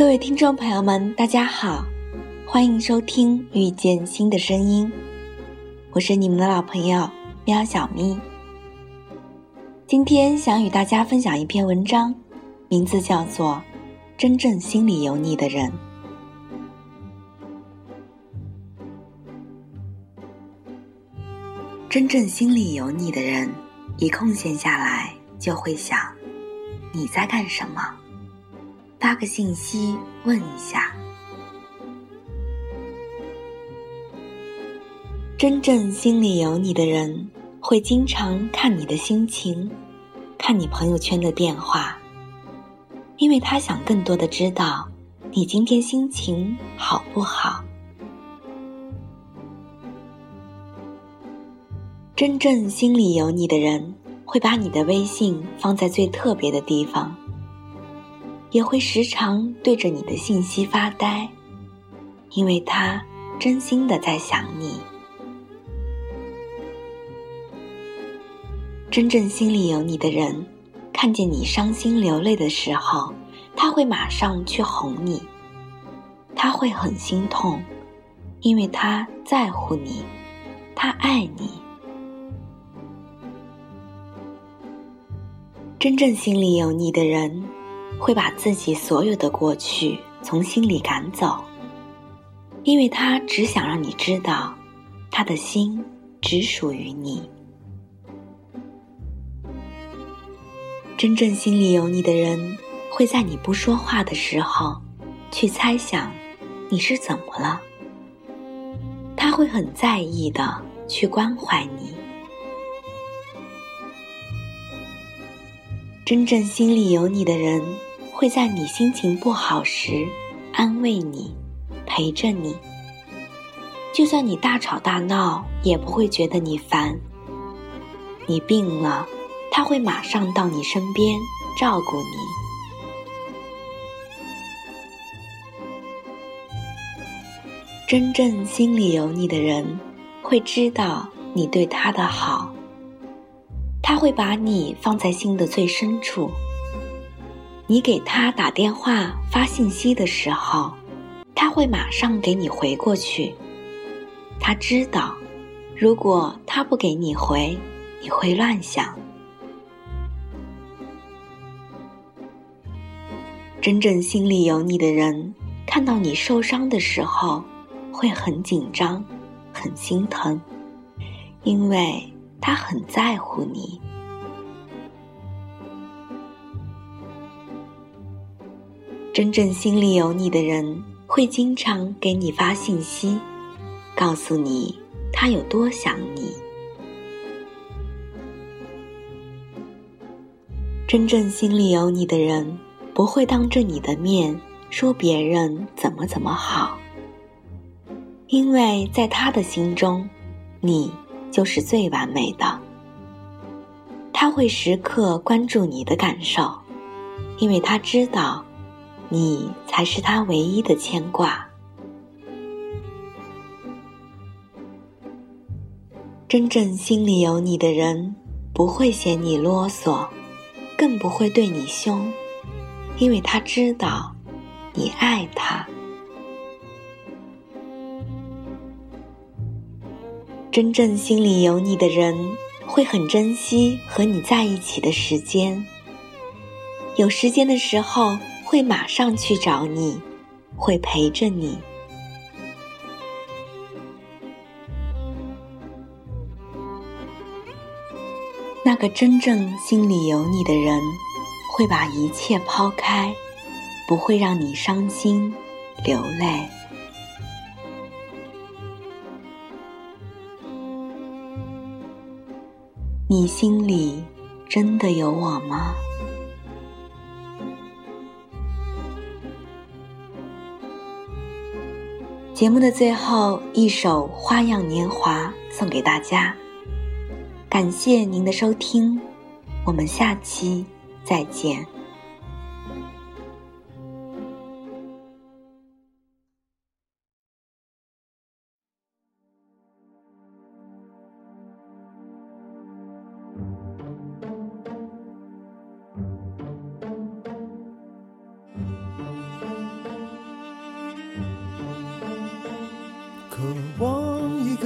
各位听众朋友们，大家好，欢迎收听《遇见新的声音》，我是你们的老朋友喵小咪。今天想与大家分享一篇文章，名字叫做《真正心里有你的人》。真正心里有你的人，一空闲下来就会想你在干什么。发个信息问一下。真正心里有你的人，会经常看你的心情，看你朋友圈的变化，因为他想更多的知道你今天心情好不好。真正心里有你的人，会把你的微信放在最特别的地方。也会时常对着你的信息发呆，因为他真心的在想你。真正心里有你的人，看见你伤心流泪的时候，他会马上去哄你。他会很心痛，因为他在乎你，他爱你。真正心里有你的人。会把自己所有的过去从心里赶走，因为他只想让你知道，他的心只属于你。真正心里有你的人，会在你不说话的时候，去猜想你是怎么了。他会很在意的去关怀你。真正心里有你的人。会在你心情不好时安慰你，陪着你。就算你大吵大闹，也不会觉得你烦。你病了，他会马上到你身边照顾你。真正心里有你的人，会知道你对他的好，他会把你放在心的最深处。你给他打电话、发信息的时候，他会马上给你回过去。他知道，如果他不给你回，你会乱想。真正心里有你的人，看到你受伤的时候，会很紧张、很心疼，因为他很在乎你。真正心里有你的人，会经常给你发信息，告诉你他有多想你。真正心里有你的人，不会当着你的面说别人怎么怎么好，因为在他的心中，你就是最完美的。他会时刻关注你的感受，因为他知道。你才是他唯一的牵挂。真正心里有你的人，不会嫌你啰嗦，更不会对你凶，因为他知道你爱他。真正心里有你的人，会很珍惜和你在一起的时间。有时间的时候。会马上去找你，会陪着你。那个真正心里有你的人，会把一切抛开，不会让你伤心流泪。你心里真的有我吗？节目的最后一首《花样年华》送给大家，感谢您的收听，我们下期再见。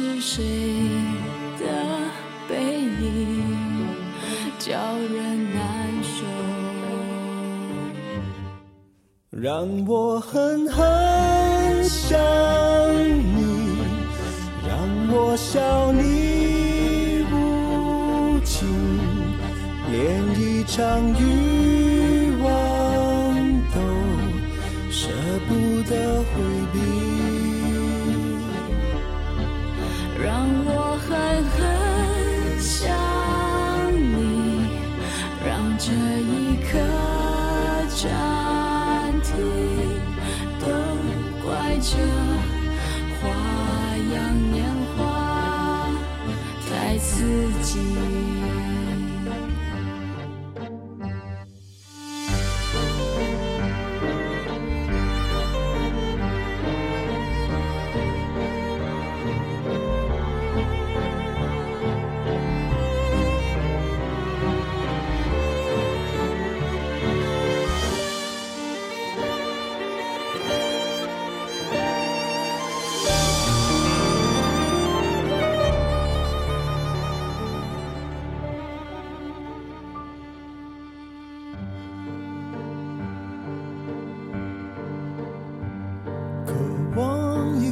是谁的背影叫人难受。让我狠狠暂停，都怪这花样年华太刺激。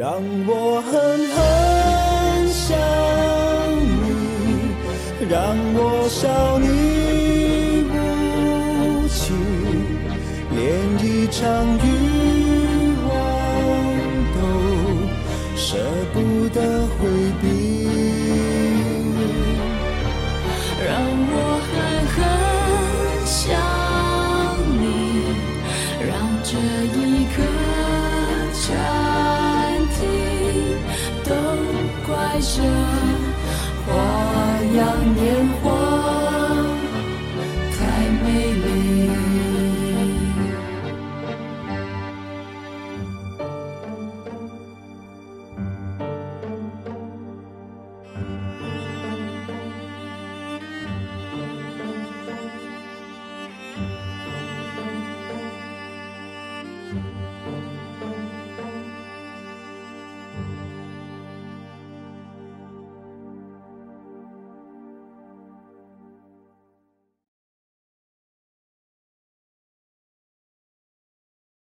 让我狠狠想你，让我笑你无情，连一场欲望都舍不得回避。让我 Baby.